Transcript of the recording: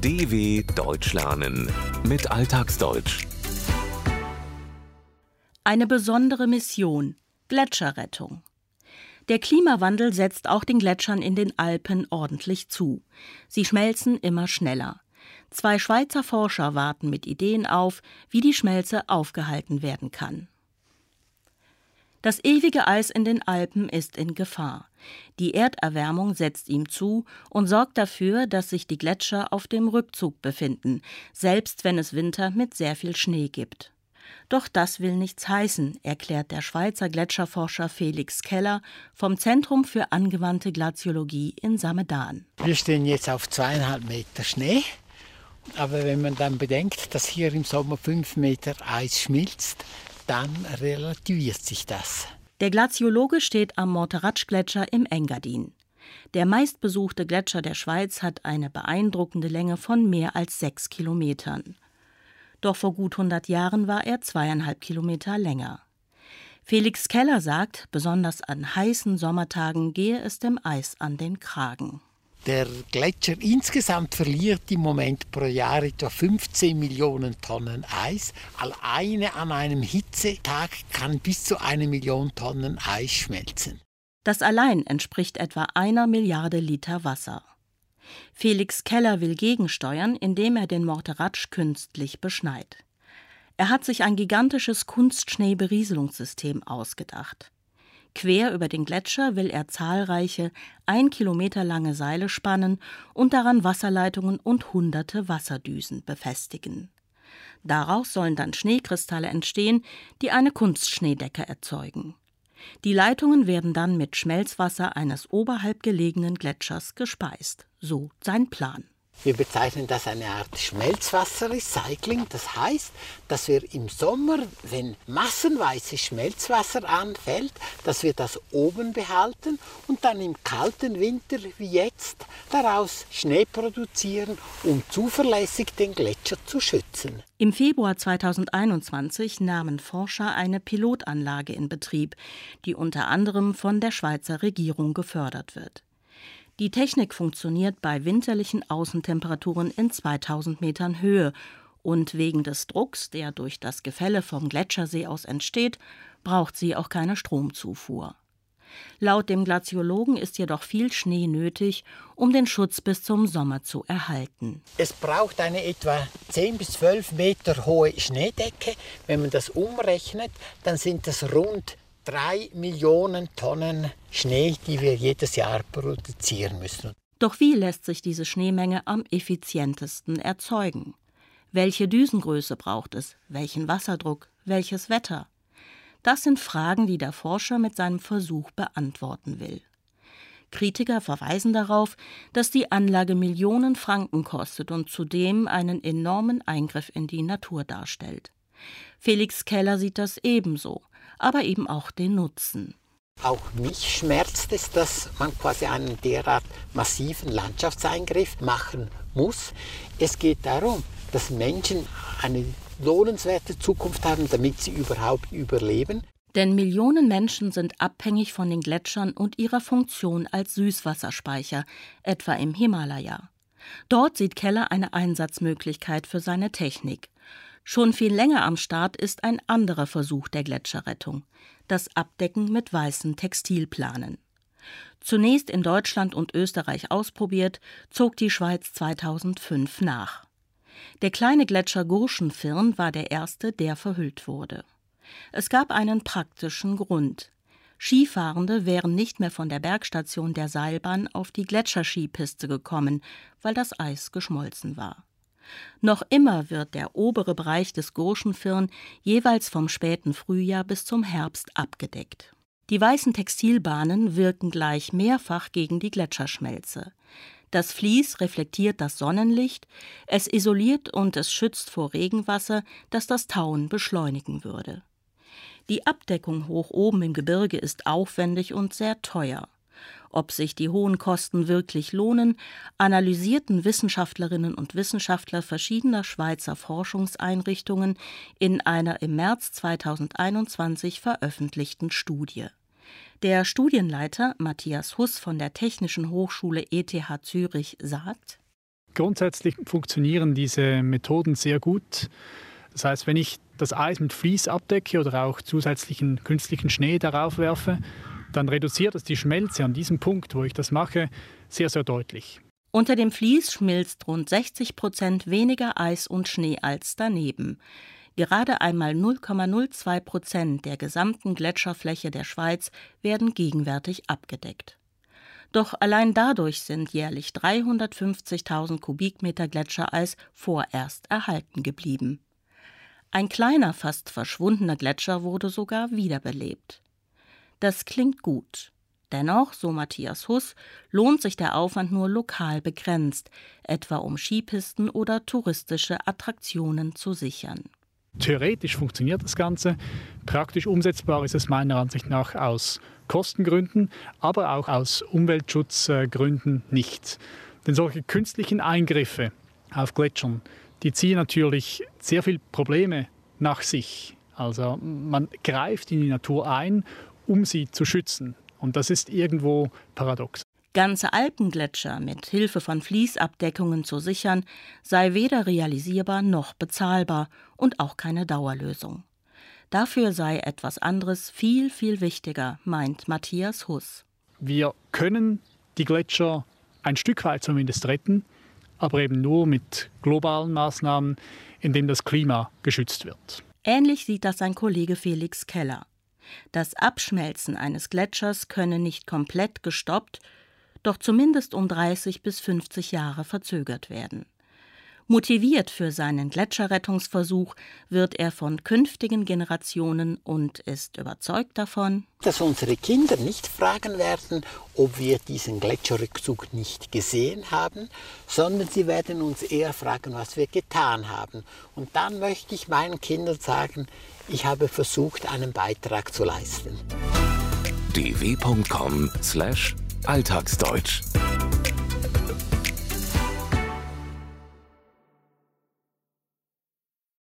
DW Deutsch lernen mit Alltagsdeutsch. Eine besondere Mission Gletscherrettung. Der Klimawandel setzt auch den Gletschern in den Alpen ordentlich zu. Sie schmelzen immer schneller. Zwei Schweizer Forscher warten mit Ideen auf, wie die Schmelze aufgehalten werden kann. Das ewige Eis in den Alpen ist in Gefahr. Die Erderwärmung setzt ihm zu und sorgt dafür, dass sich die Gletscher auf dem Rückzug befinden, selbst wenn es Winter mit sehr viel Schnee gibt. Doch das will nichts heißen, erklärt der Schweizer Gletscherforscher Felix Keller vom Zentrum für angewandte Glaziologie in Samedan. Wir stehen jetzt auf zweieinhalb Meter Schnee. Aber wenn man dann bedenkt, dass hier im Sommer fünf Meter Eis schmilzt, dann relativiert sich das. Der Glaziologe steht am Morteratsch-Gletscher im Engadin. Der meistbesuchte Gletscher der Schweiz hat eine beeindruckende Länge von mehr als sechs Kilometern. Doch vor gut 100 Jahren war er zweieinhalb Kilometer länger. Felix Keller sagt, besonders an heißen Sommertagen gehe es dem Eis an den Kragen. Der Gletscher insgesamt verliert im Moment pro Jahr etwa 15 Millionen Tonnen Eis. Alleine an einem Hitzetag kann bis zu eine Million Tonnen Eis schmelzen. Das allein entspricht etwa einer Milliarde Liter Wasser. Felix Keller will gegensteuern, indem er den Morteratsch künstlich beschneit. Er hat sich ein gigantisches Kunstschneeberieselungssystem ausgedacht. Quer über den Gletscher will er zahlreiche, ein Kilometer lange Seile spannen und daran Wasserleitungen und hunderte Wasserdüsen befestigen. Daraus sollen dann Schneekristalle entstehen, die eine Kunstschneedecke erzeugen. Die Leitungen werden dann mit Schmelzwasser eines oberhalb gelegenen Gletschers gespeist. So sein Plan. Wir bezeichnen das eine Art Schmelzwasserrecycling. Das heißt, dass wir im Sommer, wenn massenweise Schmelzwasser anfällt, dass wir das oben behalten und dann im kalten Winter wie jetzt daraus Schnee produzieren, um zuverlässig den Gletscher zu schützen. Im Februar 2021 nahmen Forscher eine Pilotanlage in Betrieb, die unter anderem von der Schweizer Regierung gefördert wird. Die Technik funktioniert bei winterlichen Außentemperaturen in 2000 Metern Höhe und wegen des Drucks, der durch das Gefälle vom Gletschersee aus entsteht, braucht sie auch keine Stromzufuhr. Laut dem Glaziologen ist jedoch viel Schnee nötig, um den Schutz bis zum Sommer zu erhalten. Es braucht eine etwa 10 bis 12 Meter hohe Schneedecke. Wenn man das umrechnet, dann sind das rund drei Millionen Tonnen Schnee, die wir jedes Jahr produzieren müssen. Doch wie lässt sich diese Schneemenge am effizientesten erzeugen? Welche Düsengröße braucht es? Welchen Wasserdruck? Welches Wetter? Das sind Fragen, die der Forscher mit seinem Versuch beantworten will. Kritiker verweisen darauf, dass die Anlage Millionen Franken kostet und zudem einen enormen Eingriff in die Natur darstellt. Felix Keller sieht das ebenso aber eben auch den Nutzen. Auch mich schmerzt es, dass man quasi einen derart massiven Landschaftseingriff machen muss. Es geht darum, dass Menschen eine lohnenswerte Zukunft haben, damit sie überhaupt überleben. Denn Millionen Menschen sind abhängig von den Gletschern und ihrer Funktion als Süßwasserspeicher, etwa im Himalaya. Dort sieht Keller eine Einsatzmöglichkeit für seine Technik. Schon viel länger am Start ist ein anderer Versuch der Gletscherrettung, das Abdecken mit weißen Textilplanen. Zunächst in Deutschland und Österreich ausprobiert, zog die Schweiz 2005 nach. Der kleine Gletscher Gurschenfirn war der erste, der verhüllt wurde. Es gab einen praktischen Grund. Skifahrende wären nicht mehr von der Bergstation der Seilbahn auf die Gletscherskipiste gekommen, weil das Eis geschmolzen war. Noch immer wird der obere Bereich des Gurschenfirn jeweils vom späten Frühjahr bis zum Herbst abgedeckt. Die weißen Textilbahnen wirken gleich mehrfach gegen die Gletscherschmelze. Das Vlies reflektiert das Sonnenlicht, es isoliert und es schützt vor Regenwasser, das das Tauen beschleunigen würde. Die Abdeckung hoch oben im Gebirge ist aufwendig und sehr teuer. Ob sich die hohen Kosten wirklich lohnen, analysierten Wissenschaftlerinnen und Wissenschaftler verschiedener Schweizer Forschungseinrichtungen in einer im März 2021 veröffentlichten Studie. Der Studienleiter Matthias Huss von der Technischen Hochschule ETH Zürich sagt, Grundsätzlich funktionieren diese Methoden sehr gut. Das heißt, wenn ich das Eis mit Vlies abdecke oder auch zusätzlichen künstlichen Schnee darauf werfe, dann reduziert es die Schmelze an diesem Punkt, wo ich das mache, sehr, sehr deutlich. Unter dem Vlies schmilzt rund 60 Prozent weniger Eis und Schnee als daneben. Gerade einmal 0,02 Prozent der gesamten Gletscherfläche der Schweiz werden gegenwärtig abgedeckt. Doch allein dadurch sind jährlich 350.000 Kubikmeter Gletschereis vorerst erhalten geblieben. Ein kleiner, fast verschwundener Gletscher wurde sogar wiederbelebt. Das klingt gut. Dennoch, so Matthias Huss, lohnt sich der Aufwand nur lokal begrenzt, etwa um Skipisten oder touristische Attraktionen zu sichern. Theoretisch funktioniert das Ganze, praktisch umsetzbar ist es meiner Ansicht nach aus Kostengründen, aber auch aus Umweltschutzgründen nicht. Denn solche künstlichen Eingriffe auf Gletschern, die ziehen natürlich sehr viele Probleme nach sich. Also man greift in die Natur ein, um sie zu schützen. Und das ist irgendwo paradox. Ganze Alpengletscher mit Hilfe von Fließabdeckungen zu sichern, sei weder realisierbar noch bezahlbar und auch keine Dauerlösung. Dafür sei etwas anderes viel, viel wichtiger, meint Matthias Huss. Wir können die Gletscher ein Stück weit zumindest retten, aber eben nur mit globalen Maßnahmen, indem das Klima geschützt wird. Ähnlich sieht das sein Kollege Felix Keller. Das Abschmelzen eines Gletschers könne nicht komplett gestoppt, doch zumindest um 30 bis 50 Jahre verzögert werden. Motiviert für seinen Gletscherrettungsversuch wird er von künftigen Generationen und ist überzeugt davon, dass unsere Kinder nicht fragen werden, ob wir diesen Gletscherrückzug nicht gesehen haben, sondern sie werden uns eher fragen, was wir getan haben. Und dann möchte ich meinen Kindern sagen, ich habe versucht, einen Beitrag zu leisten. dw.com/alltagsdeutsch